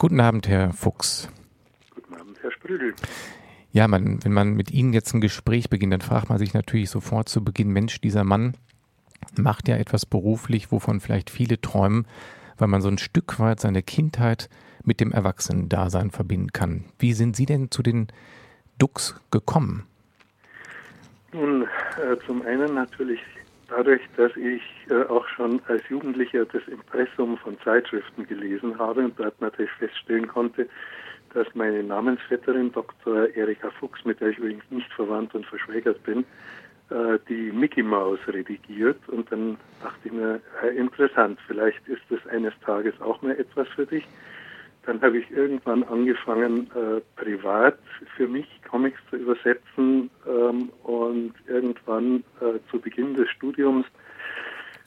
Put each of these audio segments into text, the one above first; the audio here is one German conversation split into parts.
Guten Abend, Herr Fuchs. Guten Abend, Herr Sprügel. Ja, man, wenn man mit Ihnen jetzt ein Gespräch beginnt, dann fragt man sich natürlich sofort zu Beginn, Mensch, dieser Mann macht ja etwas beruflich, wovon vielleicht viele träumen, weil man so ein Stück weit seine Kindheit mit dem Erwachsenen-Dasein verbinden kann. Wie sind Sie denn zu den Dux gekommen? Nun, äh, zum einen natürlich dadurch, dass ich äh, auch schon als Jugendlicher das Impressum von Zeitschriften gelesen habe und dort natürlich feststellen konnte, dass meine Namensvetterin Dr. Erika Fuchs, mit der ich übrigens nicht verwandt und verschwägert bin, äh, die Mickey Mouse redigiert. Und dann dachte ich mir, äh, interessant, vielleicht ist das eines Tages auch mal etwas für dich. Dann habe ich irgendwann angefangen, äh, privat für mich Comics zu übersetzen ähm, und irgendwann äh, zu Beginn des Studiums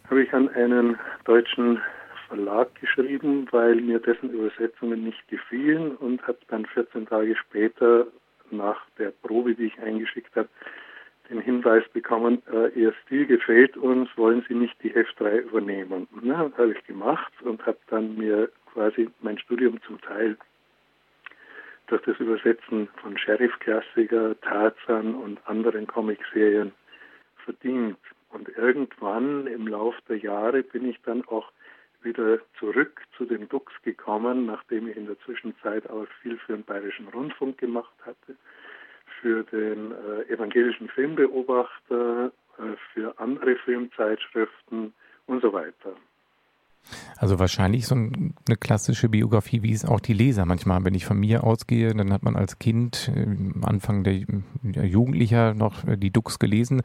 habe ich an einen deutschen Verlag geschrieben, weil mir dessen Übersetzungen nicht gefielen und habe dann 14 Tage später nach der Probe, die ich eingeschickt habe, den Hinweis bekommen, äh, Ihr Stil gefällt uns, wollen Sie nicht die Hefterei übernehmen? Ja, das habe ich gemacht und habe dann mir quasi mein Studium zum Teil durch das Übersetzen von Sheriff-Klassiker, Tarzan und anderen Comicserien verdient. Und irgendwann im Lauf der Jahre bin ich dann auch wieder zurück zu den Dux gekommen, nachdem ich in der Zwischenzeit auch viel für den Bayerischen Rundfunk gemacht hatte, für den äh, evangelischen Filmbeobachter, äh, für andere Filmzeitschriften und so weiter. Also wahrscheinlich so eine klassische Biografie, wie es auch die Leser manchmal. Wenn ich von mir ausgehe, dann hat man als Kind, äh, Anfang der, der Jugendlicher noch äh, die Dux gelesen.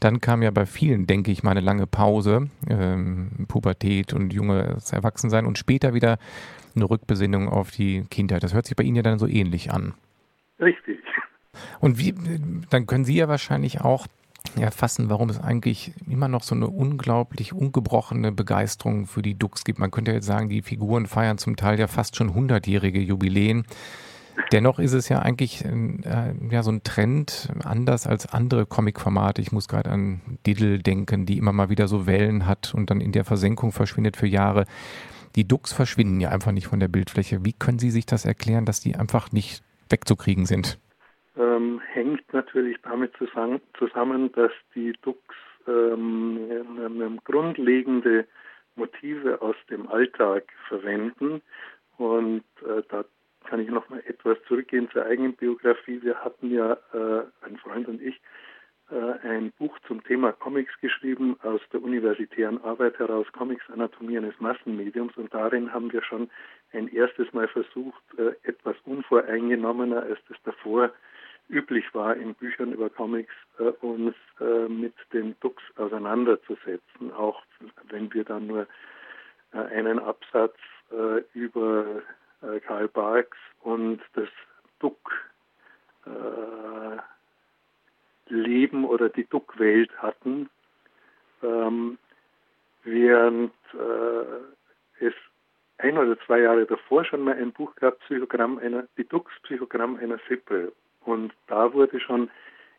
Dann kam ja bei vielen, denke ich, mal eine lange Pause, ähm, Pubertät und junges Erwachsensein und später wieder eine Rückbesinnung auf die Kindheit. Das hört sich bei Ihnen ja dann so ähnlich an. Richtig. Und wie, dann können Sie ja wahrscheinlich auch erfassen, warum es eigentlich immer noch so eine unglaublich ungebrochene Begeisterung für die Dux gibt. Man könnte jetzt sagen, die Figuren feiern zum Teil ja fast schon hundertjährige Jubiläen. Dennoch ist es ja eigentlich äh, ja so ein Trend, anders als andere Comic-Formate. Ich muss gerade an Diddle denken, die immer mal wieder so Wellen hat und dann in der Versenkung verschwindet für Jahre. Die Dux verschwinden ja einfach nicht von der Bildfläche. Wie können Sie sich das erklären, dass die einfach nicht wegzukriegen sind? Ähm, hängt natürlich damit zusammen, dass die Dux ähm, grundlegende Motive aus dem Alltag verwenden. Und äh, da kann ich noch mal etwas zurückgehen zur eigenen Biografie. Wir hatten ja, äh, ein Freund und ich, äh, ein Buch zum Thema Comics geschrieben aus der universitären Arbeit heraus, Comics Anatomie eines Massenmediums. Und darin haben wir schon ein erstes Mal versucht, äh, etwas unvoreingenommener als das davor üblich war, in Büchern über Comics äh, uns äh, mit den Dux auseinanderzusetzen, auch wenn wir dann nur äh, einen Absatz äh, über äh, Karl Barks und das Duck äh, Leben oder die Duck-Welt hatten, ähm, während es ein oder zwei Jahre davor schon mal ein Buch gab, Psychogramm einer, die Dux Psychogramm einer Sippe. Und da wurde schon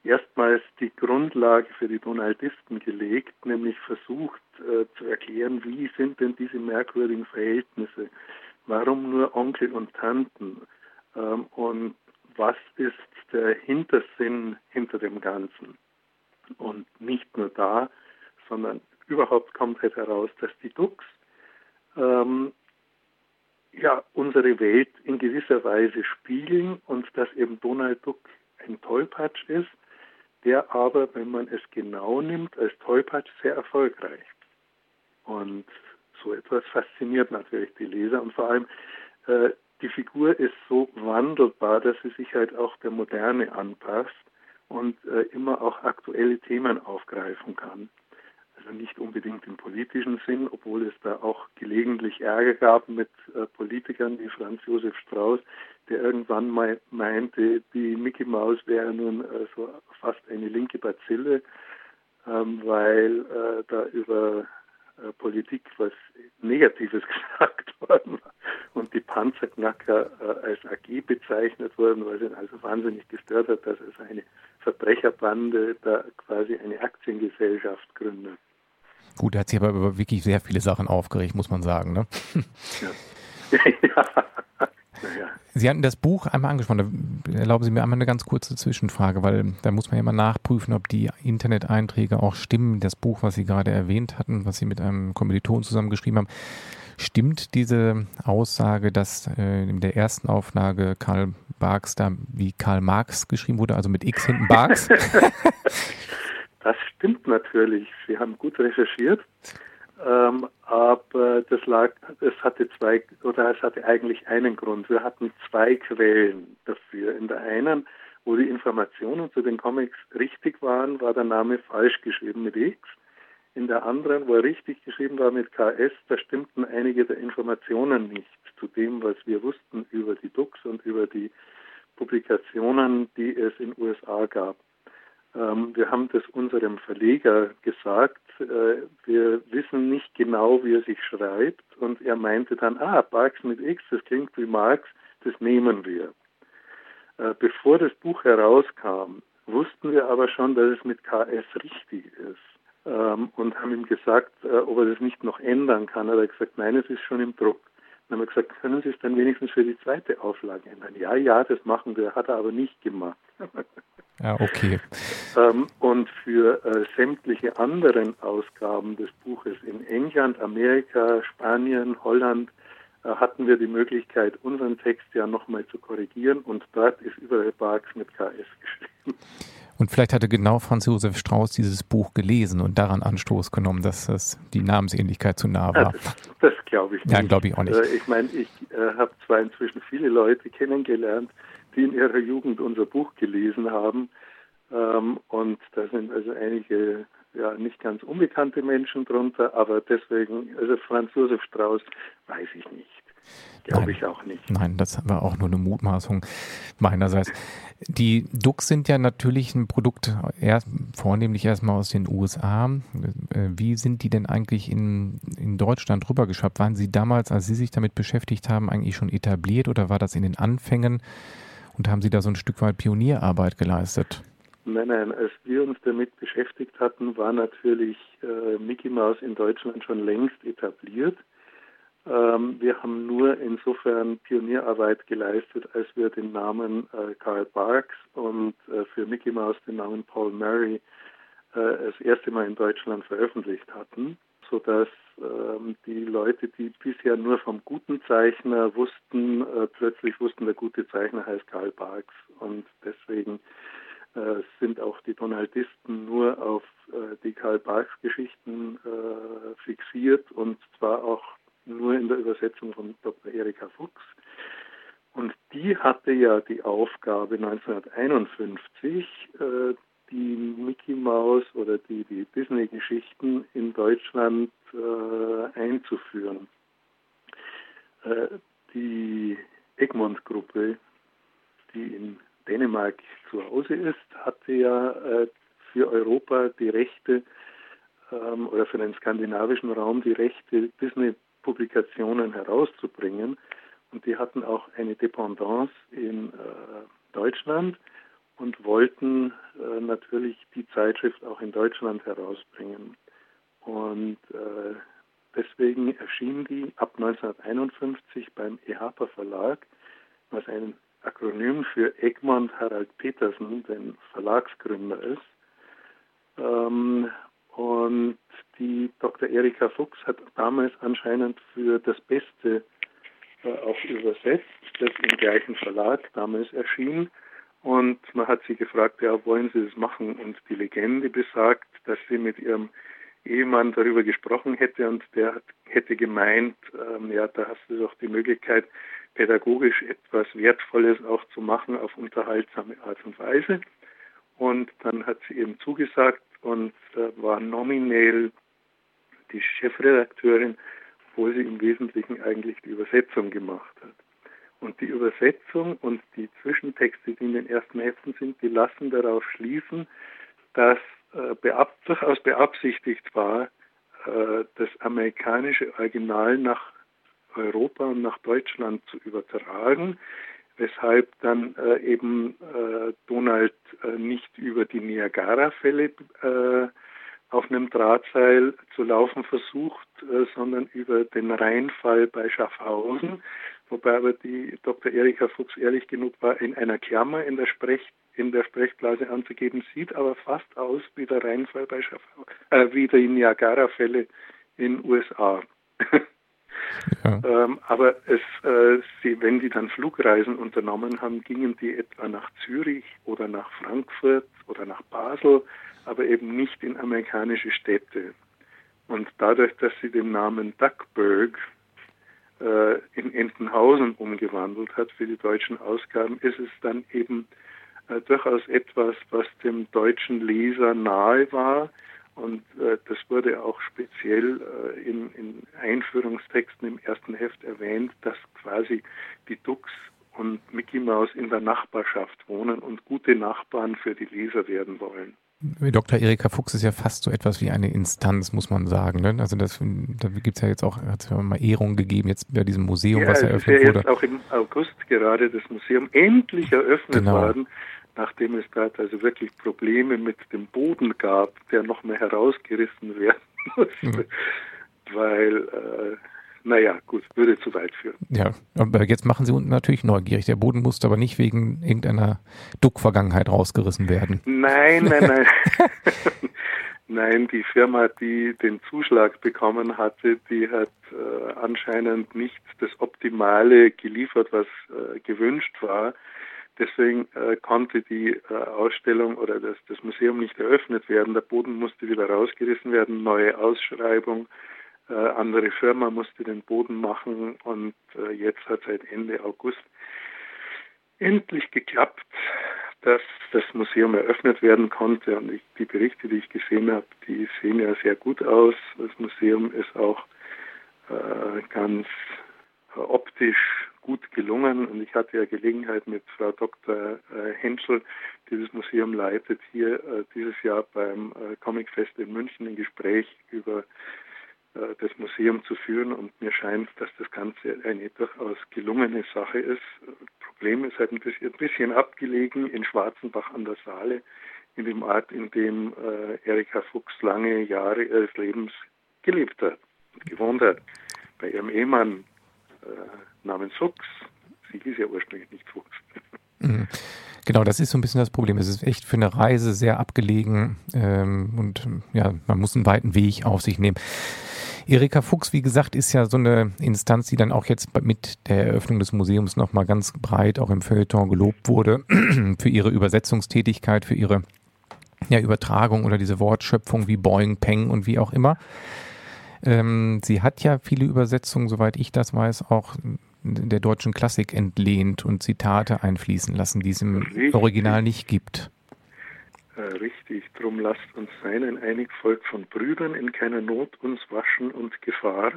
erstmals die Grundlage für die Donaldisten gelegt, nämlich versucht äh, zu erklären, wie sind denn diese merkwürdigen Verhältnisse, warum nur Onkel und Tanten ähm, und was ist der Hintersinn hinter dem Ganzen. Und nicht nur da, sondern überhaupt kommt halt heraus, dass die Dux ähm, ja, unsere Welt in gewisser Weise spiegeln und dass eben Donald Duck ein Tollpatsch ist, der aber, wenn man es genau nimmt, als Tollpatsch sehr erfolgreich. Und so etwas fasziniert natürlich die Leser und vor allem äh, die Figur ist so wandelbar, dass sie sich halt auch der Moderne anpasst und äh, immer auch aktuelle Themen aufgreifen kann also nicht unbedingt im politischen Sinn, obwohl es da auch gelegentlich Ärger gab mit äh, Politikern wie Franz Josef Strauß, der irgendwann mal meinte, die Mickey Maus wäre nun äh, so fast eine linke Bazille, ähm, weil äh, da über äh, Politik was Negatives gesagt worden war und die Panzerknacker äh, als AG bezeichnet wurden, weil es also wahnsinnig gestört hat, dass es eine Verbrecherbande da quasi eine Aktiengesellschaft gründet. Gut, er hat sich aber über wirklich sehr viele Sachen aufgeregt, muss man sagen. Ne? Ja. ja. Sie hatten das Buch einmal angesprochen. Da erlauben Sie mir einmal eine ganz kurze Zwischenfrage, weil da muss man ja mal nachprüfen, ob die Internet-Einträge auch stimmen. Das Buch, was Sie gerade erwähnt hatten, was Sie mit einem Kommiliton zusammengeschrieben haben, stimmt diese Aussage, dass äh, in der ersten Auflage Karl Barks da wie Karl Marx geschrieben wurde, also mit X hinten Barks? stimmt natürlich. Sie haben gut recherchiert. Ähm, aber das lag, es hatte zwei, oder es hatte eigentlich einen Grund. Wir hatten zwei Quellen dafür. In der einen, wo die Informationen zu den Comics richtig waren, war der Name falsch geschrieben mit X. In der anderen, wo er richtig geschrieben war mit KS, da stimmten einige der Informationen nicht zu dem, was wir wussten über die Dux und über die Publikationen, die es in USA gab. Ähm, wir haben das unserem Verleger gesagt. Äh, wir wissen nicht genau, wie er sich schreibt. Und er meinte dann, ah, Barks mit X, das klingt wie Marx, das nehmen wir. Äh, bevor das Buch herauskam, wussten wir aber schon, dass es mit KS richtig ist. Ähm, und haben ihm gesagt, äh, ob er das nicht noch ändern kann. Er hat gesagt, nein, es ist schon im Druck. Dann haben wir gesagt, können Sie es dann wenigstens für die zweite Auflage ändern? Ja, ja, das machen wir, hat er aber nicht gemacht. Ja, okay. Ähm, und für äh, sämtliche anderen Ausgaben des Buches in England, Amerika, Spanien, Holland äh, hatten wir die Möglichkeit, unseren Text ja nochmal zu korrigieren und dort ist überall Barks mit KS geschrieben. Und vielleicht hatte genau Franz Josef Strauß dieses Buch gelesen und daran Anstoß genommen, dass das die Namensähnlichkeit zu nah war. das, das glaube ich nicht. Nein, glaube ich auch nicht. Äh, ich meine, ich äh, habe zwar inzwischen viele Leute kennengelernt, die in ihrer Jugend unser Buch gelesen haben. Ähm, und da sind also einige ja nicht ganz unbekannte Menschen drunter, aber deswegen, also Franz Josef Strauß, weiß ich nicht. Glaube ich auch nicht. Nein, das war auch nur eine Mutmaßung meinerseits. Die Dux sind ja natürlich ein Produkt erst, vornehmlich erstmal aus den USA. Äh, wie sind die denn eigentlich in, in Deutschland rübergeschafft? Waren Sie damals, als Sie sich damit beschäftigt haben, eigentlich schon etabliert oder war das in den Anfängen? Und haben Sie da so ein Stück weit Pionierarbeit geleistet? Nein, nein, als wir uns damit beschäftigt hatten, war natürlich äh, Mickey Mouse in Deutschland schon längst etabliert. Ähm, wir haben nur insofern Pionierarbeit geleistet, als wir den Namen äh, Karl Barks und äh, für Mickey Mouse den Namen Paul Murray äh, das erste Mal in Deutschland veröffentlicht hatten, sodass ähm, die Leute, die bisher nur vom guten Zeichner wussten, äh, plötzlich wussten, der gute Zeichner heißt Karl Barks. Und deswegen äh, sind auch die Donaldisten nur auf äh, die Karl Barks Geschichten fixiert und zwar auch nur in der Übersetzung von Dr. Erika Fuchs. Und die hatte ja die Aufgabe 1951, äh, die Mickey Mouse oder die, die Disney-Geschichten in Deutschland äh, einzuführen. Äh, die Egmont-Gruppe, die in Dänemark zu Hause ist, hatte ja für Europa die Rechte ähm, oder für den skandinavischen Raum die Rechte, Disney-Publikationen herauszubringen. Und die hatten auch eine Dependance in äh, Deutschland und wollten äh, natürlich die Zeitschrift auch in Deutschland herausbringen. Und äh, deswegen erschien die ab 1951 beim EHPA Verlag, was ein Akronym für Egmont Harald Petersen, den Verlagsgründer ist. Ähm, und die Dr. Erika Fuchs hat damals anscheinend für das Beste äh, auch übersetzt, das im gleichen Verlag damals erschien. Und man hat sie gefragt, ja, wollen Sie das machen? Und die Legende besagt, dass sie mit ihrem Ehemann darüber gesprochen hätte und der hat, hätte gemeint, ähm, ja, da hast du doch die Möglichkeit, pädagogisch etwas Wertvolles auch zu machen auf unterhaltsame Art und Weise. Und dann hat sie eben zugesagt und war nominell die Chefredakteurin, obwohl sie im Wesentlichen eigentlich die Übersetzung gemacht hat. Und die Übersetzung und die Zwischentexte, die in den ersten Heften sind, die lassen darauf schließen, dass äh, beab durchaus beabsichtigt war, äh, das amerikanische Original nach Europa und nach Deutschland zu übertragen, weshalb dann äh, eben äh, Donald äh, nicht über die Niagara-Fälle äh, auf einem Drahtseil zu laufen versucht, äh, sondern über den Rheinfall bei Schaffhausen, wobei aber die Dr. Erika Fuchs ehrlich genug war, in einer Klammer in der, Sprech, in der Sprechblase anzugeben, sieht aber fast aus wie der Rheinfall bei Schaffhau, äh, wie die Niagara-Fälle in USA. Ähm, aber es, äh, sie, wenn die dann Flugreisen unternommen haben, gingen die etwa nach Zürich oder nach Frankfurt oder nach Basel, aber eben nicht in amerikanische Städte. Und dadurch, dass sie den Namen Duckburg äh, in Entenhausen umgewandelt hat für die deutschen Ausgaben, ist es dann eben äh, durchaus etwas, was dem deutschen Leser nahe war. Und äh, das wurde auch speziell äh, in, in, Einführungstexten im ersten Heft erwähnt, dass quasi die Dux und Mickey Mouse in der Nachbarschaft wohnen und gute Nachbarn für die Leser werden wollen. Dr. Erika Fuchs ist ja fast so etwas wie eine Instanz, muss man sagen. Ne? Also das, da gibt es ja jetzt auch, hat es ja mal Ehrungen gegeben, jetzt bei diesem Museum, ja, was eröffnet ist ja wurde. Jetzt auch im August gerade das Museum endlich eröffnet genau. worden, nachdem es dort also wirklich Probleme mit dem Boden gab, der noch mehr herausgerissen werden musste. Mhm. Weil äh, naja, gut, würde zu weit führen. Ja, aber jetzt machen Sie unten natürlich neugierig. Der Boden musste aber nicht wegen irgendeiner Duck-Vergangenheit rausgerissen werden. Nein, nein, nein. Nein, die Firma, die den Zuschlag bekommen hatte, die hat äh, anscheinend nicht das Optimale geliefert, was äh, gewünscht war. Deswegen äh, konnte die äh, Ausstellung oder das, das Museum nicht eröffnet werden. Der Boden musste wieder rausgerissen werden, neue Ausschreibung äh, andere Firma musste den Boden machen und äh, jetzt hat seit Ende August endlich geklappt, dass das Museum eröffnet werden konnte. Und ich, die Berichte, die ich gesehen habe, die sehen ja sehr gut aus. Das Museum ist auch äh, ganz äh, optisch gut gelungen. Und ich hatte ja Gelegenheit mit Frau Dr. Äh, Henschel, die das Museum leitet, hier äh, dieses Jahr beim Comicfest in München ein Gespräch über äh, das Museum zu führen und mir scheint, dass das Ganze eine durchaus gelungene Sache ist. Problem ist halt ein bisschen, ein bisschen abgelegen in Schwarzenbach an der Saale, in dem Ort, in dem äh, Erika Fuchs lange Jahre ihres Lebens gelebt hat und gewohnt hat. Bei ihrem Ehemann äh, namens Fuchs, sie hieß ja ursprünglich nicht Fuchs. Mhm. Genau, das ist so ein bisschen das Problem. Es ist echt für eine Reise sehr abgelegen ähm, und ja, man muss einen weiten Weg auf sich nehmen. Erika Fuchs, wie gesagt, ist ja so eine Instanz, die dann auch jetzt mit der Eröffnung des Museums nochmal ganz breit auch im Feuilleton gelobt wurde für ihre Übersetzungstätigkeit, für ihre ja, Übertragung oder diese Wortschöpfung wie Boing, Peng und wie auch immer. Ähm, sie hat ja viele Übersetzungen, soweit ich das weiß, auch der deutschen Klassik entlehnt und Zitate einfließen lassen, die es im Richtig. Original nicht gibt. Äh, richtig, drum lasst uns sein, ein einig Volk von Brüdern, in keiner Not uns waschen und Gefahr.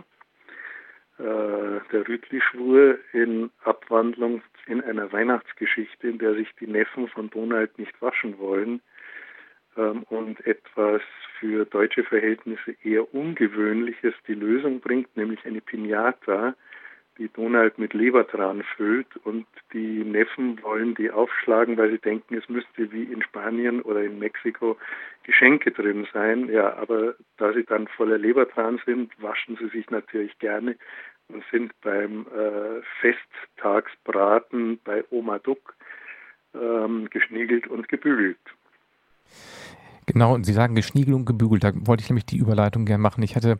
Äh, der Rütli-Schwur in Abwandlung in einer Weihnachtsgeschichte, in der sich die Neffen von Donald nicht waschen wollen ähm, und etwas für deutsche Verhältnisse eher Ungewöhnliches die Lösung bringt, nämlich eine Pinata, die Donald mit Lebertran füllt und die Neffen wollen die aufschlagen, weil sie denken, es müsste wie in Spanien oder in Mexiko Geschenke drin sein. Ja, aber da sie dann voller Lebertran sind, waschen sie sich natürlich gerne und sind beim äh, Festtagsbraten bei Oma Duck ähm, geschniegelt und gebügelt. Genau, und Sie sagen geschniegelt und gebügelt. Da wollte ich nämlich die Überleitung gerne machen. Ich hatte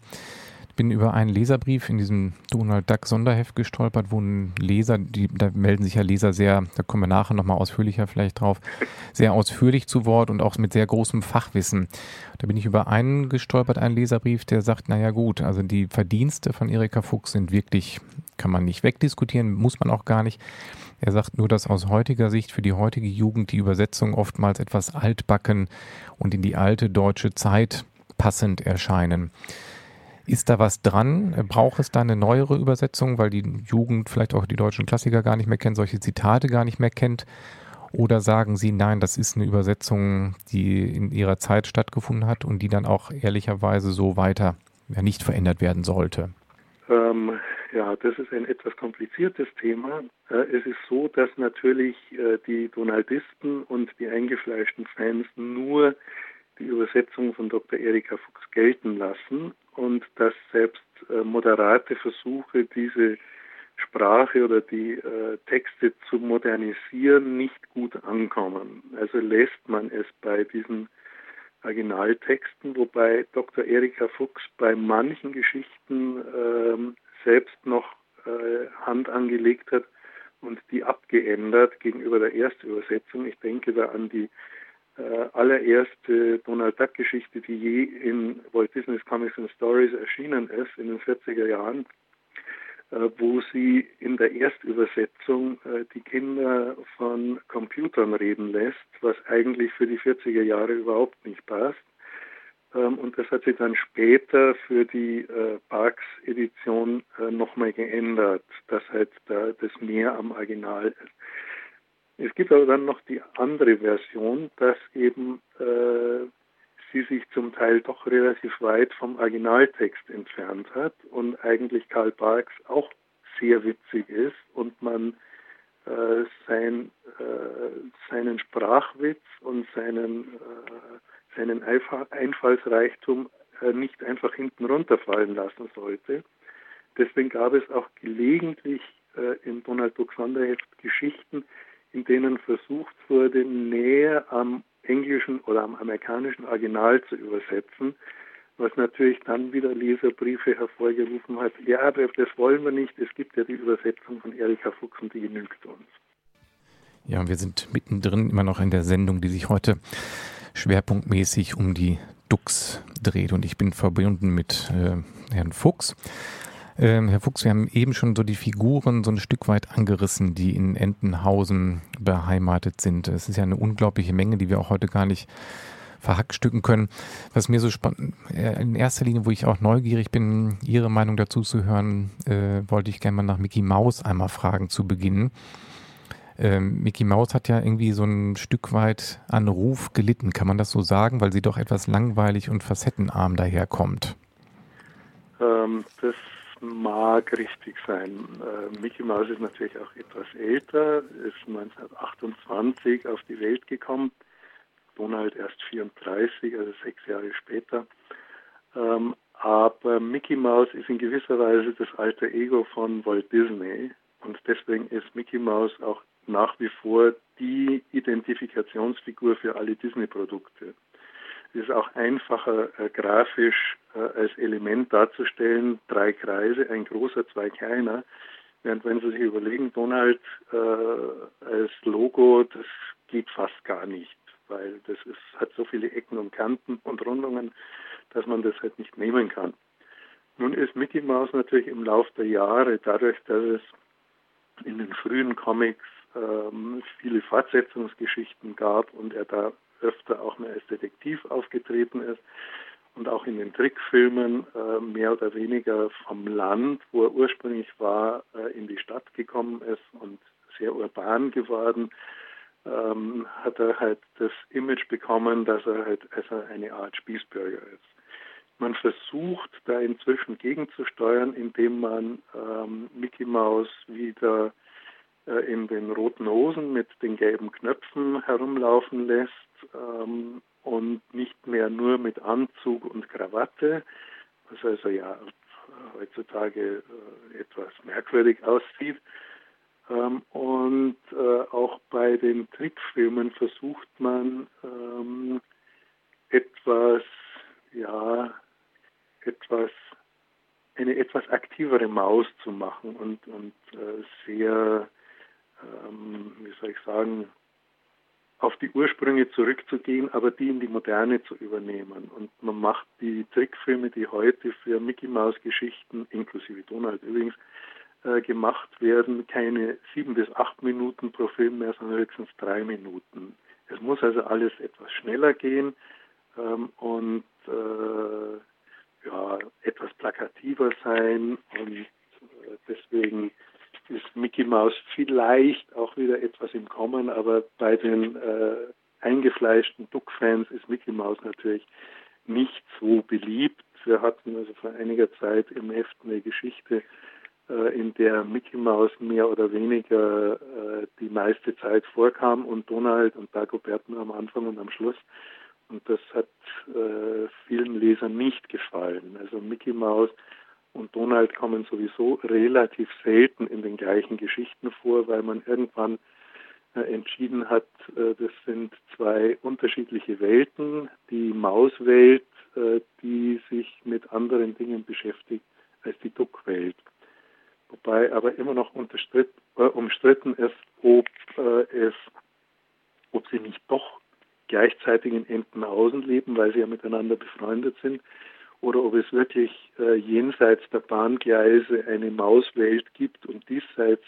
bin über einen Leserbrief in diesem Donald Duck Sonderheft gestolpert, wo ein Leser, die, da melden sich ja Leser sehr, da kommen wir nachher nochmal ausführlicher vielleicht drauf, sehr ausführlich zu Wort und auch mit sehr großem Fachwissen. Da bin ich über einen gestolpert, einen Leserbrief, der sagt, naja gut, also die Verdienste von Erika Fuchs sind wirklich, kann man nicht wegdiskutieren, muss man auch gar nicht. Er sagt nur, dass aus heutiger Sicht für die heutige Jugend die Übersetzung oftmals etwas altbacken und in die alte deutsche Zeit passend erscheinen. Ist da was dran? Braucht es da eine neuere Übersetzung, weil die Jugend vielleicht auch die deutschen Klassiker gar nicht mehr kennt, solche Zitate gar nicht mehr kennt? Oder sagen Sie, nein, das ist eine Übersetzung, die in ihrer Zeit stattgefunden hat und die dann auch ehrlicherweise so weiter ja, nicht verändert werden sollte? Ähm, ja, das ist ein etwas kompliziertes Thema. Äh, es ist so, dass natürlich äh, die Donaldisten und die eingefleischten Fans nur die Übersetzung von Dr. Erika Fuchs gelten lassen und dass selbst äh, moderate Versuche, diese Sprache oder die äh, Texte zu modernisieren, nicht gut ankommen. Also lässt man es bei diesen Originaltexten, wobei Dr. Erika Fuchs bei manchen Geschichten ähm, selbst noch äh, Hand angelegt hat und die abgeändert gegenüber der Erstübersetzung. Ich denke da an die äh, allererste Donald Duck Geschichte, die je in Walt Disney's Comics and Stories erschienen ist, in den 40er Jahren, äh, wo sie in der Erstübersetzung äh, die Kinder von Computern reden lässt, was eigentlich für die 40er Jahre überhaupt nicht passt. Ähm, und das hat sie dann später für die äh, Parks-Edition nochmal geändert, dass halt da das mehr am Original ist. Es gibt aber dann noch die andere Version, dass eben äh, sie sich zum Teil doch relativ weit vom Originaltext entfernt hat und eigentlich Karl Barks auch sehr witzig ist und man äh, sein, äh, seinen Sprachwitz und seinen, äh, seinen Einfallsreichtum äh, nicht einfach hinten runterfallen lassen sollte. Deswegen gab es auch gelegentlich äh, im Donald Duck Sonderheft Geschichten, in denen versucht wurde, näher am englischen oder am amerikanischen Original zu übersetzen, was natürlich dann wieder Leserbriefe hervorgerufen hat. Ja, das wollen wir nicht. Es gibt ja die Übersetzung von Erika Fuchs und die genügt uns. Ja, wir sind mittendrin immer noch in der Sendung, die sich heute schwerpunktmäßig um die Dux dreht. Und ich bin verbunden mit äh, Herrn Fuchs. Ähm, Herr Fuchs, wir haben eben schon so die Figuren so ein Stück weit angerissen, die in Entenhausen beheimatet sind. Es ist ja eine unglaubliche Menge, die wir auch heute gar nicht verhackstücken können. Was mir so spannend, äh, in erster Linie, wo ich auch neugierig bin, Ihre Meinung dazu zu hören, äh, wollte ich gerne mal nach Mickey Mouse einmal fragen zu Beginn. Ähm, Mickey Mouse hat ja irgendwie so ein Stück weit an Ruf gelitten, kann man das so sagen, weil sie doch etwas langweilig und facettenarm daherkommt. Ähm, das mag richtig sein. Äh, Mickey Mouse ist natürlich auch etwas älter, ist 1928 auf die Welt gekommen. Donald erst 34, also sechs Jahre später. Ähm, aber Mickey Mouse ist in gewisser Weise das alter Ego von Walt Disney und deswegen ist Mickey Mouse auch nach wie vor die Identifikationsfigur für alle Disney-Produkte. Ist auch einfacher äh, grafisch äh, als Element darzustellen. Drei Kreise, ein großer, zwei kleiner. Während wenn Sie sich überlegen, Donald äh, als Logo, das geht fast gar nicht, weil das ist, hat so viele Ecken und Kanten und Rundungen, dass man das halt nicht nehmen kann. Nun ist Mickey Mouse natürlich im Laufe der Jahre, dadurch, dass es in den frühen Comics ähm, viele Fortsetzungsgeschichten gab und er da öfter auch mehr als Detektiv aufgetreten ist und auch in den Trickfilmen äh, mehr oder weniger vom Land, wo er ursprünglich war, äh, in die Stadt gekommen ist und sehr urban geworden, ähm, hat er halt das Image bekommen, dass er halt also eine Art Spießbürger ist. Man versucht da inzwischen gegenzusteuern, indem man ähm, Mickey Mouse wieder äh, in den roten Hosen mit den gelben Knöpfen herumlaufen lässt ähm, und nicht mehr nur mit Anzug und Krawatte, was also ja heutzutage äh, etwas merkwürdig aussieht. Ähm, und äh, auch bei den Trickfilmen versucht man ähm, etwas, ja, etwas, eine etwas aktivere Maus zu machen und, und äh, sehr, ähm, wie soll ich sagen, auf die Ursprünge zurückzugehen, aber die in die Moderne zu übernehmen. Und man macht die Trickfilme, die heute für Mickey Mouse Geschichten, inklusive Donald übrigens, äh, gemacht werden, keine sieben bis acht Minuten pro Film mehr, sondern höchstens drei Minuten. Es muss also alles etwas schneller gehen ähm, und äh, ja, etwas plakativer sein und äh, deswegen ist Mickey Mouse vielleicht auch wieder etwas im Kommen, aber bei den äh, eingefleischten Duck-Fans ist Mickey Mouse natürlich nicht so beliebt. Wir hatten also vor einiger Zeit im Heft eine Geschichte, äh, in der Mickey Mouse mehr oder weniger äh, die meiste Zeit vorkam und Donald und Dagobert nur am Anfang und am Schluss. Und das hat äh, vielen Lesern nicht gefallen. Also Mickey Mouse und Donald kommen sowieso relativ selten in den gleichen Geschichten vor, weil man irgendwann äh, entschieden hat, äh, das sind zwei unterschiedliche Welten. Die Mauswelt, äh, die sich mit anderen Dingen beschäftigt als die Duckwelt. Wobei aber immer noch umstritten ist, ob es, ob sie nicht doch gleichzeitig in Entenhausen leben, weil sie ja miteinander befreundet sind, oder ob es wirklich äh, jenseits der Bahngleise eine Mauswelt gibt und diesseits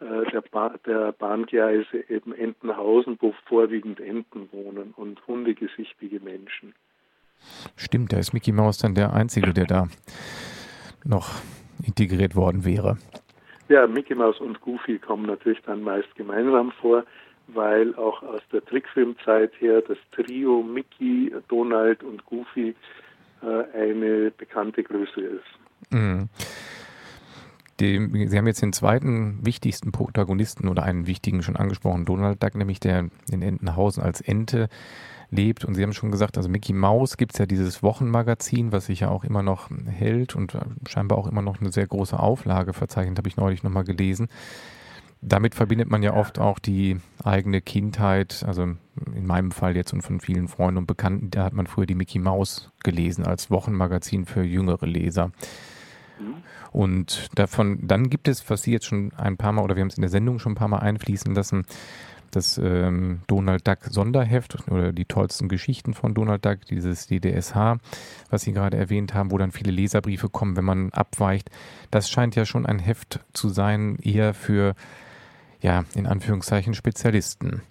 äh, der, ba der, Bahngleise eben Entenhausen, wo vorwiegend Enten wohnen und hundegesichtige Menschen. Stimmt, da ist Mickey Mouse dann der Einzige, der da noch integriert worden wäre. Ja, Mickey Mouse und Goofy kommen natürlich dann meist gemeinsam vor weil auch aus der Trickfilmzeit her das Trio Mickey, Donald und Goofy eine bekannte Größe ist. Mhm. Die, Sie haben jetzt den zweiten wichtigsten Protagonisten oder einen wichtigen schon angesprochen, Donald Duck, nämlich der in Entenhausen als Ente lebt. Und Sie haben schon gesagt, also Mickey Mouse gibt es ja dieses Wochenmagazin, was sich ja auch immer noch hält und scheinbar auch immer noch eine sehr große Auflage verzeichnet, habe ich neulich nochmal gelesen. Damit verbindet man ja oft auch die eigene Kindheit, also in meinem Fall jetzt und von vielen Freunden und Bekannten, da hat man früher die Mickey Mouse gelesen als Wochenmagazin für jüngere Leser. Mhm. Und davon, dann gibt es, was Sie jetzt schon ein paar Mal oder wir haben es in der Sendung schon ein paar Mal einfließen lassen, das ähm, Donald Duck Sonderheft oder die tollsten Geschichten von Donald Duck, dieses DDSH, was Sie gerade erwähnt haben, wo dann viele Leserbriefe kommen, wenn man abweicht. Das scheint ja schon ein Heft zu sein, eher für ja, in Anführungszeichen Spezialisten.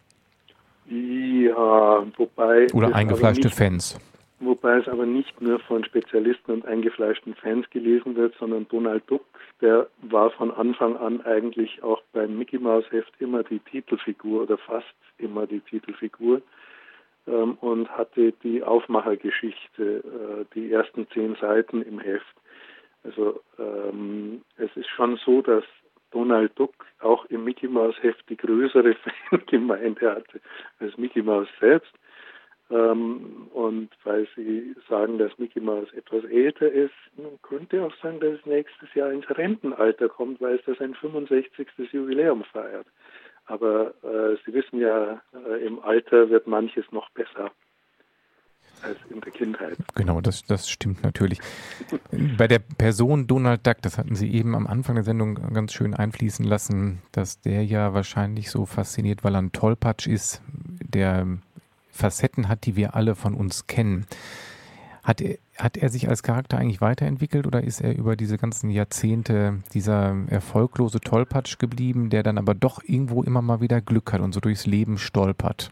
Ja, wobei. Oder eingefleischte nicht, Fans. Wobei es aber nicht nur von Spezialisten und eingefleischten Fans gelesen wird, sondern Donald Duck, der war von Anfang an eigentlich auch beim Mickey Mouse Heft immer die Titelfigur oder fast immer die Titelfigur ähm, und hatte die Aufmachergeschichte, äh, die ersten zehn Seiten im Heft. Also ähm, es ist schon so, dass Donald Duck auch im Mickey Mouse Heft die größere Fangemeinde hatte als Mickey Mouse selbst. Ähm, und weil Sie sagen, dass Mickey Mouse etwas älter ist, könnte auch sagen, dass es nächstes Jahr ins Rentenalter kommt, weil es da sein 65. Jubiläum feiert. Aber äh, Sie wissen ja, äh, im Alter wird manches noch besser als in der Kindheit. Genau, das, das stimmt natürlich. Bei der Person Donald Duck, das hatten Sie eben am Anfang der Sendung ganz schön einfließen lassen, dass der ja wahrscheinlich so fasziniert, weil er ein Tollpatsch ist, der Facetten hat, die wir alle von uns kennen. Hat er, hat er sich als Charakter eigentlich weiterentwickelt oder ist er über diese ganzen Jahrzehnte dieser erfolglose Tollpatsch geblieben, der dann aber doch irgendwo immer mal wieder Glück hat und so durchs Leben stolpert?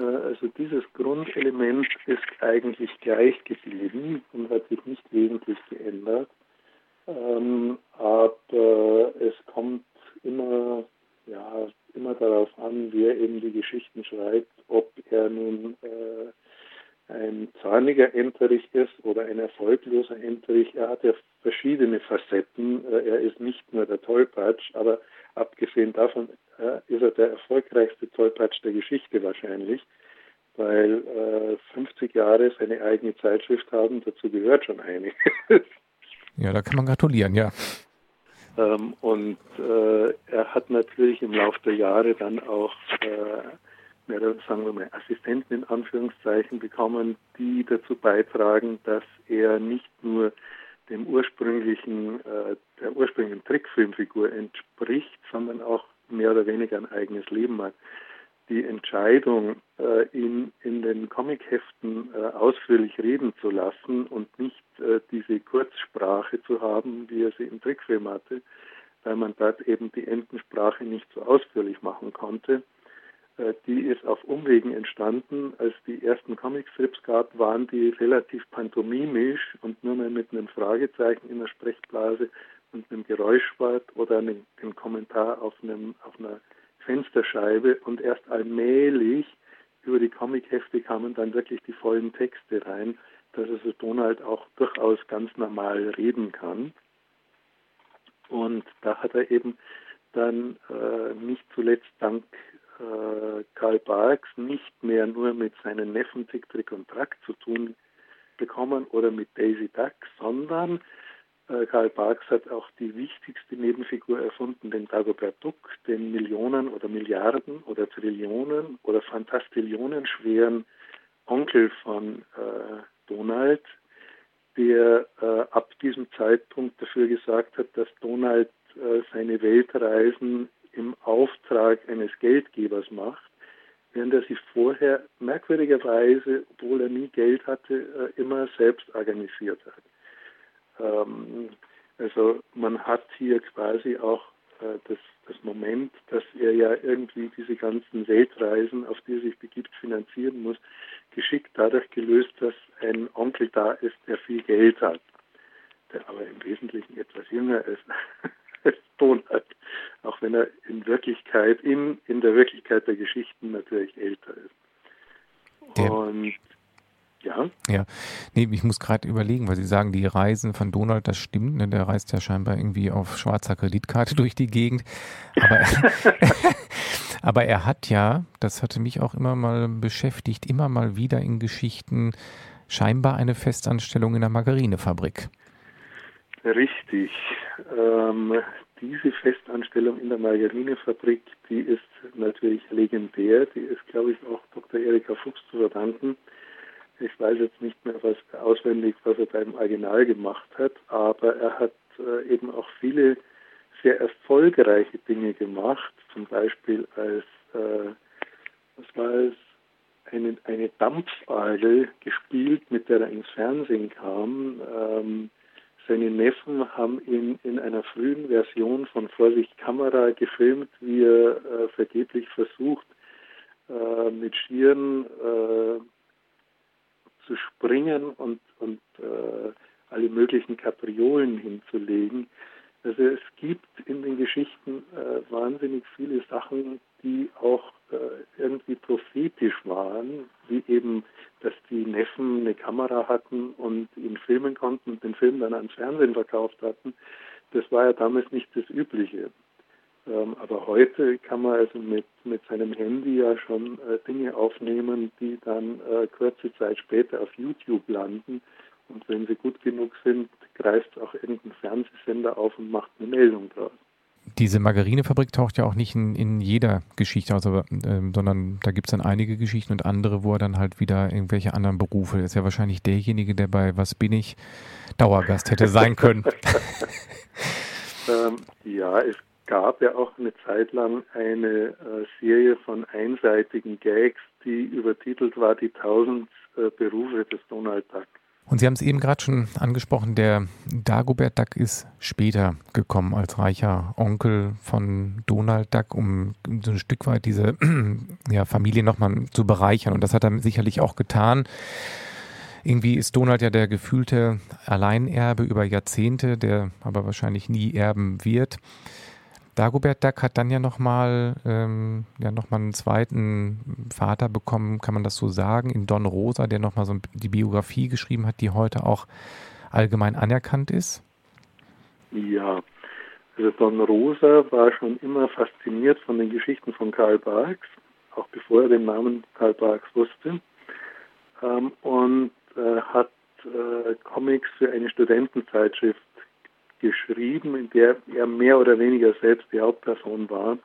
Äh, also dieses Grundelement ist eigentlich gleich geblieben und hat sich nicht wesentlich geändert. Ähm, aber es kommt immer, ja, immer darauf an, wer eben die Geschichten schreibt, ob er nun äh, ein zorniger Enterich ist oder ein erfolgloser Enterich. Er hat ja verschiedene Facetten. Äh, er ist nicht nur der Tollpatsch, aber abgesehen davon äh, ist er der erfolgreichste Tollpatsch der Geschichte wahrscheinlich, weil äh, 50 Jahre seine eigene Zeitschrift haben, dazu gehört schon eine. ja, da kann man gratulieren, ja. Ähm, und äh, er hat natürlich im Laufe der Jahre dann auch mehr, sagen wir mal, Assistenten in Anführungszeichen bekommen, die dazu beitragen, dass er nicht nur dem ursprünglichen, äh, der ursprünglichen Trickfilmfigur entspricht, sondern auch mehr oder weniger ein eigenes Leben hat. Die Entscheidung, äh, ihn in den Comicheften äh, ausführlich reden zu lassen und nicht äh, diese Kurzsprache zu haben, wie er sie im Trickfilm hatte, weil man dort eben die Entensprache nicht so ausführlich machen konnte, die ist auf Umwegen entstanden. Als die ersten Comicstrips gab, waren die relativ pantomimisch und nur mal mit einem Fragezeichen in der Sprechblase und einem Geräuschwort oder einem, einem Kommentar auf, einem, auf einer Fensterscheibe und erst allmählich über die Comichefte kamen dann wirklich die vollen Texte rein, dass also Donald auch durchaus ganz normal reden kann. Und da hat er eben dann äh, nicht zuletzt dank äh, Karl Barks nicht mehr nur mit seinen Neffen Tick, Trick und Track zu tun bekommen oder mit Daisy Duck, sondern äh, Karl Barks hat auch die wichtigste Nebenfigur erfunden, den Dagobert Duck, den Millionen oder Milliarden oder Trillionen oder Fantastillionen schweren Onkel von äh, Donald, der äh, ab diesem Zeitpunkt dafür gesagt hat, dass Donald äh, seine Weltreisen im Auftrag eines Geldgebers macht, während er sich vorher merkwürdigerweise, obwohl er nie Geld hatte, äh, immer selbst organisiert hat. Ähm, also man hat hier quasi auch äh, das, das Moment, dass er ja irgendwie diese ganzen Weltreisen, auf die er sich begibt, finanzieren muss, geschickt dadurch gelöst, dass ein Onkel da ist, der viel Geld hat, der aber im Wesentlichen etwas jünger ist als Donald, auch wenn er in Wirklichkeit, in, in der Wirklichkeit der Geschichten natürlich älter ist. Der, Und ja. Ja. Nee, ich muss gerade überlegen, weil Sie sagen, die Reisen von Donald, das stimmt, ne? der reist ja scheinbar irgendwie auf schwarzer Kreditkarte durch die Gegend. Aber er, aber er hat ja, das hatte mich auch immer mal beschäftigt, immer mal wieder in Geschichten scheinbar eine Festanstellung in der Margarinefabrik. Richtig. Ähm, diese Festanstellung in der Margarinefabrik, die ist natürlich legendär. Die ist, glaube ich, auch Dr. Erika Fuchs zu verdanken ich weiß jetzt nicht mehr was auswendig, was er da im Original gemacht hat, aber er hat äh, eben auch viele sehr erfolgreiche Dinge gemacht, zum Beispiel als, äh, was war es, eine, eine Dampfadel gespielt, mit der er ins Fernsehen kam. Ähm, seine Neffen haben ihn in einer frühen Version von Vorsicht Kamera gefilmt, wie er äh, vergeblich versucht, äh, mit Schieren äh, zu springen und, und äh, alle möglichen Kapriolen hinzulegen. Also es gibt in den Geschichten äh, wahnsinnig viele Sachen, die auch äh, irgendwie prophetisch waren, wie eben, dass die Neffen eine Kamera hatten und ihn filmen konnten und den Film dann ans Fernsehen verkauft hatten. Das war ja damals nicht das Übliche. Ähm, aber heute kann man also mit, mit seinem Handy ja schon äh, Dinge aufnehmen, die dann äh, kurze Zeit später auf YouTube landen. Und wenn sie gut genug sind, greift auch irgendein Fernsehsender auf und macht eine Meldung draus. Diese Margarinefabrik taucht ja auch nicht in, in jeder Geschichte aus, aber, äh, sondern da gibt es dann einige Geschichten und andere, wo er dann halt wieder irgendwelche anderen Berufe. Das ist ja wahrscheinlich derjenige, der bei Was bin ich Dauergast hätte sein können. ähm, ja, es gab ja auch eine Zeit lang eine äh, Serie von einseitigen Gags, die übertitelt war Die tausend äh, Berufe des Donald Duck. Und Sie haben es eben gerade schon angesprochen, der Dagobert Duck ist später gekommen als reicher Onkel von Donald Duck, um so ein Stück weit diese ja, Familie nochmal zu bereichern. Und das hat er sicherlich auch getan. Irgendwie ist Donald ja der gefühlte Alleinerbe über Jahrzehnte, der aber wahrscheinlich nie erben wird. Dagobert Duck hat dann ja nochmal ähm, ja noch einen zweiten Vater bekommen, kann man das so sagen, in Don Rosa, der nochmal so die Biografie geschrieben hat, die heute auch allgemein anerkannt ist. Ja, also Don Rosa war schon immer fasziniert von den Geschichten von Karl Barks, auch bevor er den Namen Karl Barks wusste, ähm, und äh, hat äh, Comics für eine Studentenzeitschrift geschrieben, in der er mehr oder weniger selbst die Hauptperson war.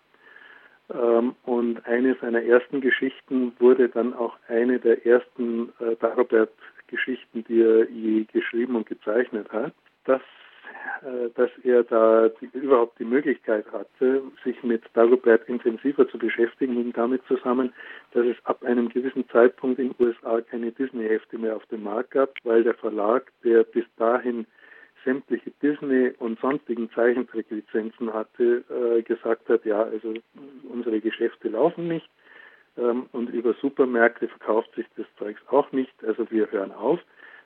Ähm, und eine seiner ersten Geschichten wurde dann auch eine der ersten äh, Dagobert-Geschichten, die er je geschrieben und gezeichnet hat. Dass, äh, dass er da die, überhaupt die Möglichkeit hatte, sich mit Dagobert intensiver zu beschäftigen, hing damit zusammen, dass es ab einem gewissen Zeitpunkt in den USA keine Disney-Hefte mehr auf dem Markt gab, weil der Verlag, der bis dahin sämtliche Disney- und sonstigen Zeichentricklizenzen hatte, äh, gesagt hat, ja, also unsere Geschäfte laufen nicht ähm, und über Supermärkte verkauft sich das Zeugs auch nicht, also wir hören auf.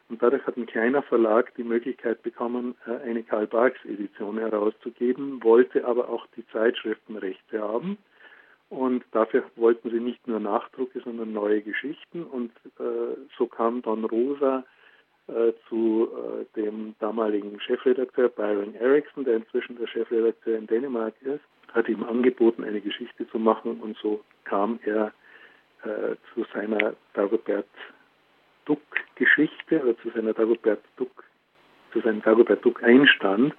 Und dadurch hat ein kleiner Verlag die Möglichkeit bekommen, äh, eine Karl Barks Edition herauszugeben, wollte aber auch die Zeitschriftenrechte haben. Und dafür wollten sie nicht nur Nachdrucke, sondern neue Geschichten. Und äh, so kam Don Rosa äh, zu äh, dem damaligen Chefredakteur Byron Erickson, der inzwischen der Chefredakteur in Dänemark ist, hat ihm angeboten, eine Geschichte zu machen und so kam er äh, zu seiner Dagobert Duck Duck-Geschichte oder zu seiner Dagobert Duck, zu seinem Dagobert Duck einstand.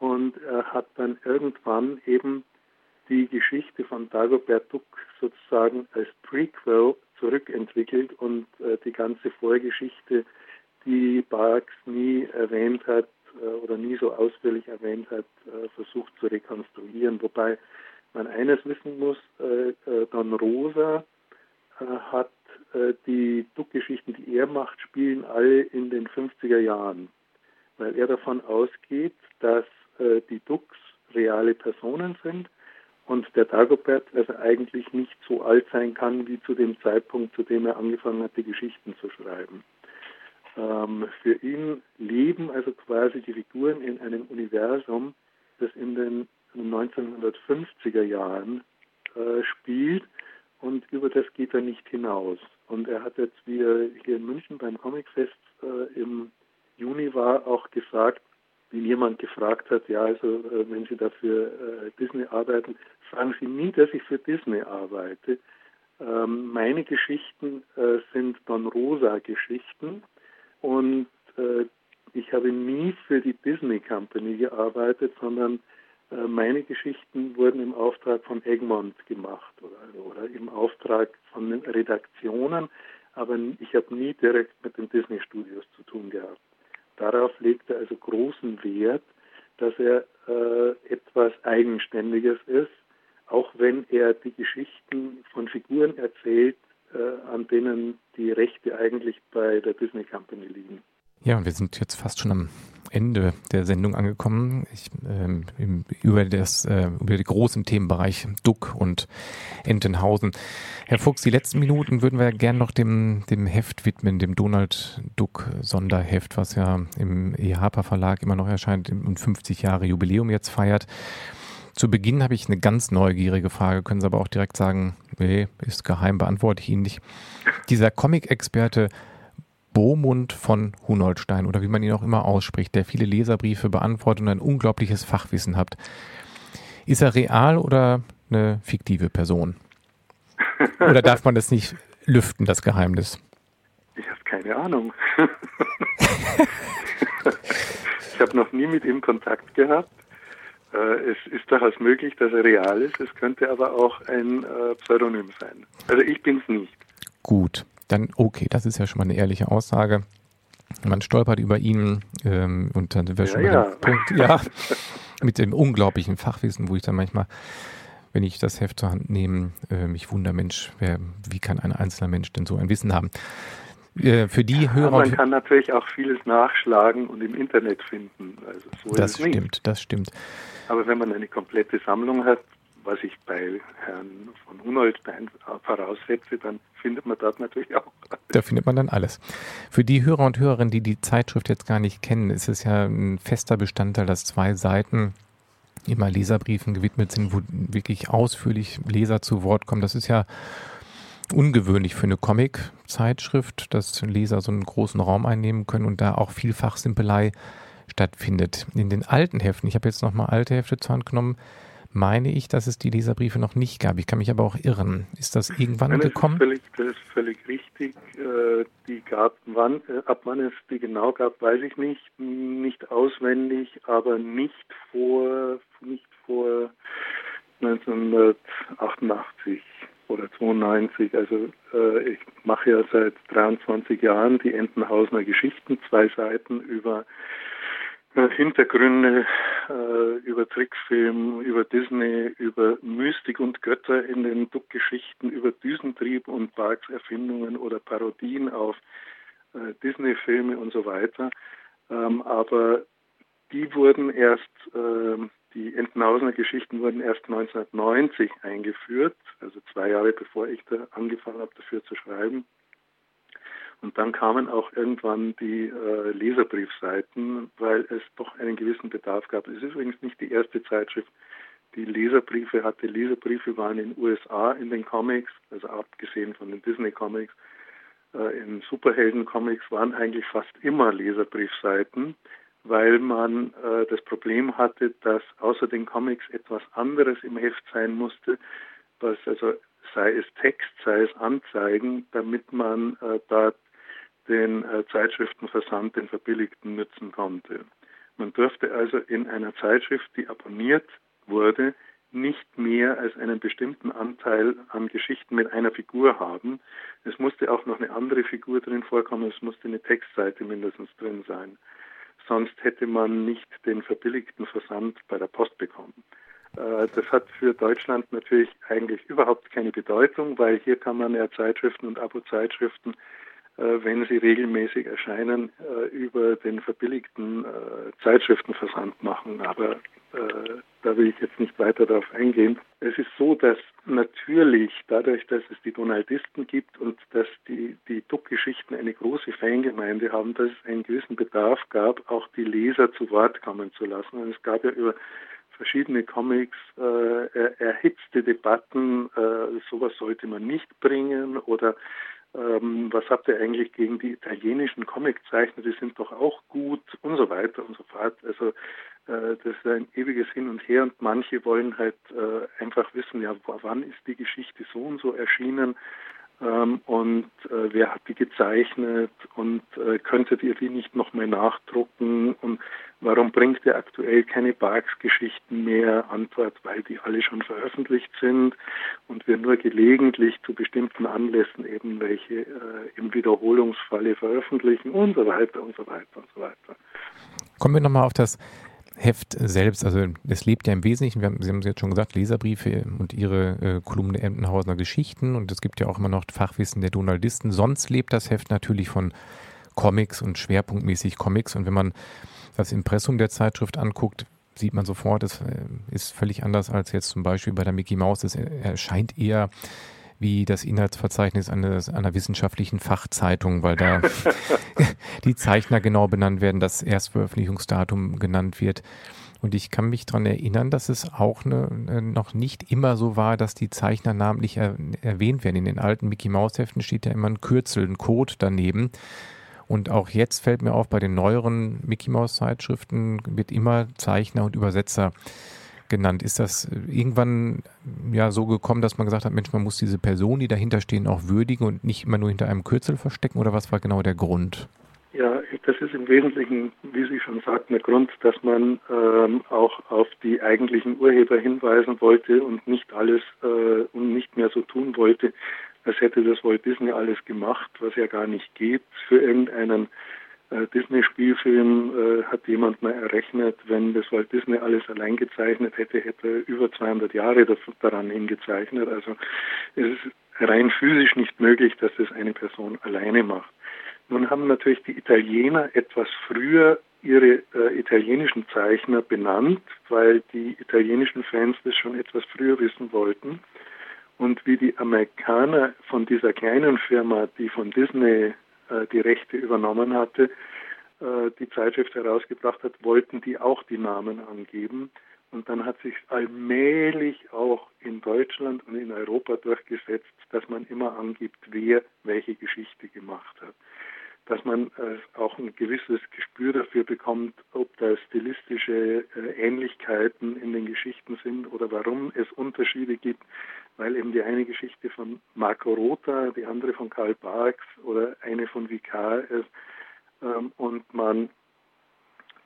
Und er hat dann irgendwann eben die Geschichte von Dagobert Duck sozusagen als Prequel zurückentwickelt und äh, die ganze Vorgeschichte, die Barks nie erwähnt hat äh, oder nie so ausführlich erwähnt hat, äh, versucht zu rekonstruieren. Wobei man eines wissen muss, äh, Don Rosa hat die Duck-Geschichten, die er macht, spielen alle in den 50er Jahren, weil er davon ausgeht, dass die Ducks reale Personen sind und der Dagobert also eigentlich nicht so alt sein kann wie zu dem Zeitpunkt, zu dem er angefangen hat, die Geschichten zu schreiben. Ähm, für ihn leben also quasi die Figuren in einem Universum, das in den 1950er Jahren äh, spielt und über das geht er nicht hinaus. Und er hat jetzt, wie er hier in München beim Comicfest äh, im Juni war, auch gesagt, wie jemand gefragt hat, ja, also äh, wenn Sie dafür äh, Disney arbeiten, sagen Sie nie, dass ich für Disney arbeite. Ähm, meine Geschichten äh, sind Don Rosa Geschichten und äh, ich habe nie für die Disney Company gearbeitet, sondern äh, meine Geschichten wurden im Auftrag von Egmont gemacht oder, oder im Auftrag von Redaktionen, aber ich habe nie direkt mit den Disney Studios zu tun gehabt. Darauf legt er also großen Wert, dass er äh, etwas Eigenständiges ist, auch wenn er die Geschichten von Figuren erzählt, äh, an denen die Rechte eigentlich bei der Disney Company liegen. Ja, und wir sind jetzt fast schon am Ende der Sendung angekommen. Ich, ähm, über, das, äh, über den großen Themenbereich Duck und Entenhausen. Herr Fuchs, die letzten Minuten würden wir gerne noch dem, dem Heft widmen, dem Donald Duck Sonderheft, was ja im EHPA Verlag immer noch erscheint und 50 Jahre Jubiläum jetzt feiert. Zu Beginn habe ich eine ganz neugierige Frage, können Sie aber auch direkt sagen, nee, ist geheim, beantworte ich Ihnen nicht. Dieser Comic-Experte Bomund von Hunolstein oder wie man ihn auch immer ausspricht, der viele Leserbriefe beantwortet und ein unglaubliches Fachwissen hat. Ist er real oder eine fiktive Person? Oder darf man das nicht lüften, das Geheimnis? Ich habe keine Ahnung. ich habe noch nie mit ihm Kontakt gehabt. Äh, es ist durchaus möglich, dass er real ist. Es könnte aber auch ein äh, Pseudonym sein. Also ich bin es nicht. Gut, dann okay, das ist ja schon mal eine ehrliche Aussage. Man stolpert über ihn ähm, und dann sind wir ja, schon ja. dem Punkt, ja, mit dem unglaublichen Fachwissen, wo ich dann manchmal, wenn ich das Heft zur Hand nehme, äh, mich wundere, Mensch, wer, wie kann ein einzelner Mensch denn so ein Wissen haben? Äh, für die Hörer. man kann natürlich auch vieles nachschlagen und im Internet finden. Also so das stimmt, das stimmt. Aber wenn man eine komplette Sammlung hat, was ich bei Herrn von Hunolstein voraussetze, dann findet man dort natürlich auch. Da findet man dann alles. Für die Hörer und Hörerinnen, die die Zeitschrift jetzt gar nicht kennen, ist es ja ein fester Bestandteil, dass zwei Seiten immer Leserbriefen gewidmet sind, wo wirklich ausführlich Leser zu Wort kommen. Das ist ja ungewöhnlich für eine Comic-Zeitschrift, dass Leser so einen großen Raum einnehmen können und da auch viel Fachsimpelei stattfindet. In den alten Heften, ich habe jetzt nochmal alte Hefte zur Hand genommen, meine ich, dass es die Leserbriefe noch nicht gab. Ich kann mich aber auch irren. Ist das irgendwann Nein, gekommen? Das ist völlig, das ist völlig richtig. Äh, die gab, wann, äh, ab wann es die genau gab, weiß ich nicht. Nicht auswendig, aber nicht vor, nicht vor 1988 oder 92. Also äh, ich mache ja seit 23 Jahren die Entenhausener Geschichten, zwei Seiten über Hintergründe äh, über Trickfilm, über Disney, über Mystik und Götter in den Duck-Geschichten, über Düsentrieb und Barks Erfindungen oder Parodien auf äh, Disney-Filme und so weiter. Ähm, aber die wurden erst, äh, die Entenhausener Geschichten wurden erst 1990 eingeführt, also zwei Jahre bevor ich da angefangen habe, dafür zu schreiben. Und dann kamen auch irgendwann die äh, Leserbriefseiten, weil es doch einen gewissen Bedarf gab. Es ist übrigens nicht die erste Zeitschrift, die Leserbriefe hatte. Leserbriefe waren in den USA in den Comics, also abgesehen von den Disney Comics. Äh, in Superhelden Comics waren eigentlich fast immer Leserbriefseiten, weil man äh, das Problem hatte, dass außer den Comics etwas anderes im Heft sein musste, was also sei es Text, sei es Anzeigen, damit man äh, da den äh, Zeitschriftenversand, den verbilligten, nützen konnte. Man durfte also in einer Zeitschrift, die abonniert wurde, nicht mehr als einen bestimmten Anteil an Geschichten mit einer Figur haben. Es musste auch noch eine andere Figur drin vorkommen, es musste eine Textseite mindestens drin sein. Sonst hätte man nicht den verbilligten Versand bei der Post bekommen. Äh, das hat für Deutschland natürlich eigentlich überhaupt keine Bedeutung, weil hier kann man ja Zeitschriften und Abo-Zeitschriften wenn sie regelmäßig erscheinen, äh, über den verbilligten äh, Zeitschriftenversand machen. Aber da will ich jetzt nicht weiter darauf eingehen. Es ist so, dass natürlich dadurch, dass es die Donaldisten gibt und dass die, die Duck-Geschichten eine große Fangemeinde haben, dass es einen gewissen Bedarf gab, auch die Leser zu Wort kommen zu lassen. Und es gab ja über verschiedene Comics äh, erhitzte Debatten, äh, sowas sollte man nicht bringen oder ähm, was habt ihr eigentlich gegen die italienischen Comiczeichner, die sind doch auch gut und so weiter und so fort. Also äh, das ist ein ewiges Hin und Her und manche wollen halt äh, einfach wissen, ja, wann ist die Geschichte so und so erschienen ähm, und äh, wer hat die gezeichnet und äh, könntet ihr die nicht nochmal nachdrucken und warum bringt ihr aktuell keine Barks-Geschichten mehr? Antwort, weil die alle schon veröffentlicht sind und wir nur gelegentlich zu bestimmten Anlässen eben welche äh, im Wiederholungsfalle veröffentlichen und so weiter und so weiter und so weiter. Kommen wir nochmal auf das Heft selbst, also es lebt ja im Wesentlichen, haben, Sie haben es jetzt schon gesagt, Leserbriefe und Ihre äh, Kolumne Emdenhausener Geschichten und es gibt ja auch immer noch Fachwissen der Donaldisten. Sonst lebt das Heft natürlich von Comics und schwerpunktmäßig Comics und wenn man das Impressum der Zeitschrift anguckt, sieht man sofort, es äh, ist völlig anders als jetzt zum Beispiel bei der Mickey Mouse. Es erscheint eher wie das Inhaltsverzeichnis eines, einer wissenschaftlichen Fachzeitung, weil da die Zeichner genau benannt werden, das Erstveröffentlichungsdatum genannt wird. Und ich kann mich daran erinnern, dass es auch eine, äh, noch nicht immer so war, dass die Zeichner namentlich er, erwähnt werden. In den alten Mickey Mouse Heften steht ja immer ein Kürzel, ein Code daneben. Und auch jetzt fällt mir auf, bei den neueren Mickey Mouse Zeitschriften wird immer Zeichner und Übersetzer genannt. Ist das irgendwann ja so gekommen, dass man gesagt hat, Mensch, man muss diese Personen, die dahinter stehen, auch würdigen und nicht immer nur hinter einem Kürzel verstecken? Oder was war genau der Grund? Ja, das ist im Wesentlichen, wie Sie schon sagten, der Grund, dass man ähm, auch auf die eigentlichen Urheber hinweisen wollte und nicht alles äh, und nicht mehr so tun wollte, als hätte das Walt Disney alles gemacht, was ja gar nicht geht. Für irgendeinen äh, Disney-Spielfilm äh, hat jemand mal errechnet, wenn das Walt Disney alles allein gezeichnet hätte, hätte er über 200 Jahre daran hingezeichnet. Also es ist rein physisch nicht möglich, dass das eine Person alleine macht. Nun haben natürlich die Italiener etwas früher ihre äh, italienischen Zeichner benannt, weil die italienischen Fans das schon etwas früher wissen wollten. Und wie die Amerikaner von dieser kleinen Firma, die von Disney äh, die Rechte übernommen hatte, äh, die Zeitschrift herausgebracht hat, wollten die auch die Namen angeben. Und dann hat sich allmählich auch in Deutschland und in Europa durchgesetzt, dass man immer angibt, wer welche Geschichte gemacht hat. Dass man äh, auch ein gewisses Gespür dafür bekommt, ob da stilistische Ähnlichkeiten in den Geschichten sind oder warum es Unterschiede gibt weil eben die eine Geschichte von Marco Rota, die andere von Karl Barks oder eine von Vicar ist ähm, und man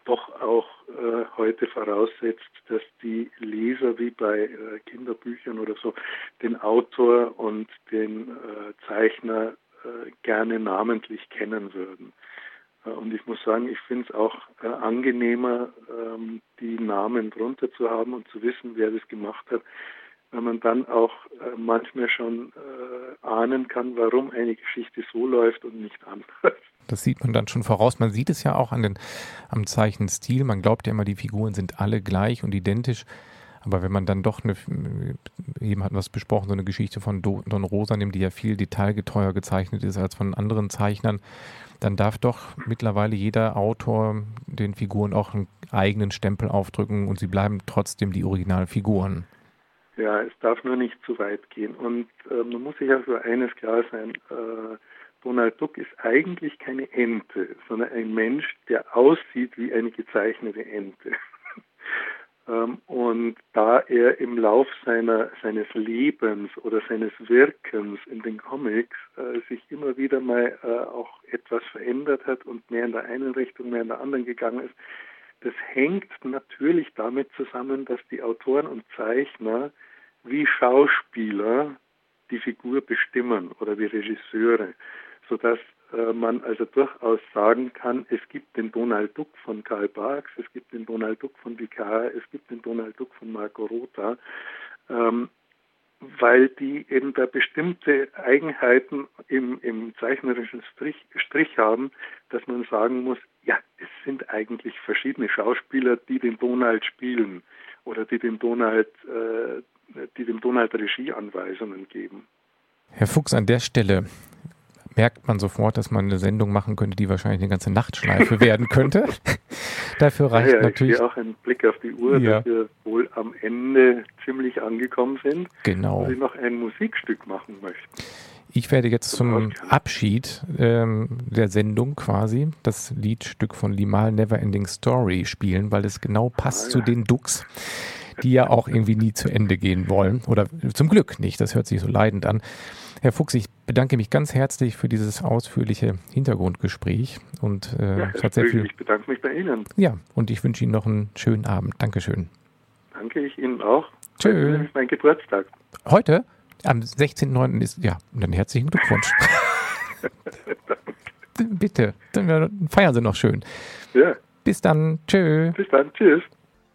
doch auch äh, heute voraussetzt, dass die Leser wie bei äh, Kinderbüchern oder so den Autor und den äh, Zeichner äh, gerne namentlich kennen würden. Äh, und ich muss sagen, ich finde es auch äh, angenehmer, ähm, die Namen drunter zu haben und zu wissen, wer das gemacht hat, wenn man dann auch äh, manchmal schon äh, ahnen kann, warum eine Geschichte so läuft und nicht anders. Das sieht man dann schon voraus. Man sieht es ja auch an den, am Zeichenstil. Man glaubt ja immer, die Figuren sind alle gleich und identisch. Aber wenn man dann doch eine, eben hat was besprochen, so eine Geschichte von Don Rosa nimmt, die ja viel detailgetreuer gezeichnet ist als von anderen Zeichnern, dann darf doch mittlerweile jeder Autor den Figuren auch einen eigenen Stempel aufdrücken und sie bleiben trotzdem die Originalfiguren. Ja, es darf nur nicht zu weit gehen. Und äh, man muss sich auch für eines klar sein, äh, Donald Duck ist eigentlich keine Ente, sondern ein Mensch, der aussieht wie eine gezeichnete Ente. Ähm, und da er im Lauf seiner, seines Lebens oder seines Wirkens in den Comics äh, sich immer wieder mal äh, auch etwas verändert hat und mehr in der einen Richtung, mehr in der anderen gegangen ist, das hängt natürlich damit zusammen, dass die Autoren und Zeichner wie Schauspieler die Figur bestimmen oder wie Regisseure, sodass man also durchaus sagen kann, es gibt den Donald Duck von Karl Barks, es gibt den Donald Duck von Vicar, es gibt den Donald Duck von Marco Rota, ähm, weil die eben da bestimmte Eigenheiten im, im zeichnerischen Strich, Strich haben, dass man sagen muss, ja, es sind eigentlich verschiedene Schauspieler, die den Donald spielen oder die dem Donald, äh, die dem Donald Regieanweisungen geben. Herr Fuchs, an der Stelle merkt man sofort, dass man eine Sendung machen könnte, die wahrscheinlich eine ganze Nachtschleife werden könnte. Dafür reicht ja, ja, natürlich. Ich auch einen Blick auf die Uhr, ja. dass wir wohl am Ende ziemlich angekommen sind. Genau. Und ich noch ein Musikstück machen möchte. Ich werde jetzt zum Abschied ähm, der Sendung quasi das Liedstück von Limal Neverending Story spielen, weil es genau passt ah, zu den Ducks, die ja auch irgendwie nie zu Ende gehen wollen. Oder zum Glück nicht, das hört sich so leidend an. Herr Fuchs, ich bedanke mich ganz herzlich für dieses ausführliche Hintergrundgespräch und äh, ja, hat sehr viel. Ich bedanke mich bei Ihnen. Ja, und ich wünsche Ihnen noch einen schönen Abend. Dankeschön. Danke ich Ihnen auch. Tschö. Heute ist mein Geburtstag. Heute? Am 16.09. ist, ja, dann herzlichen Glückwunsch. Bitte, dann feiern Sie noch schön. Ja. Bis dann. Tschö. Bis dann. Tschüss.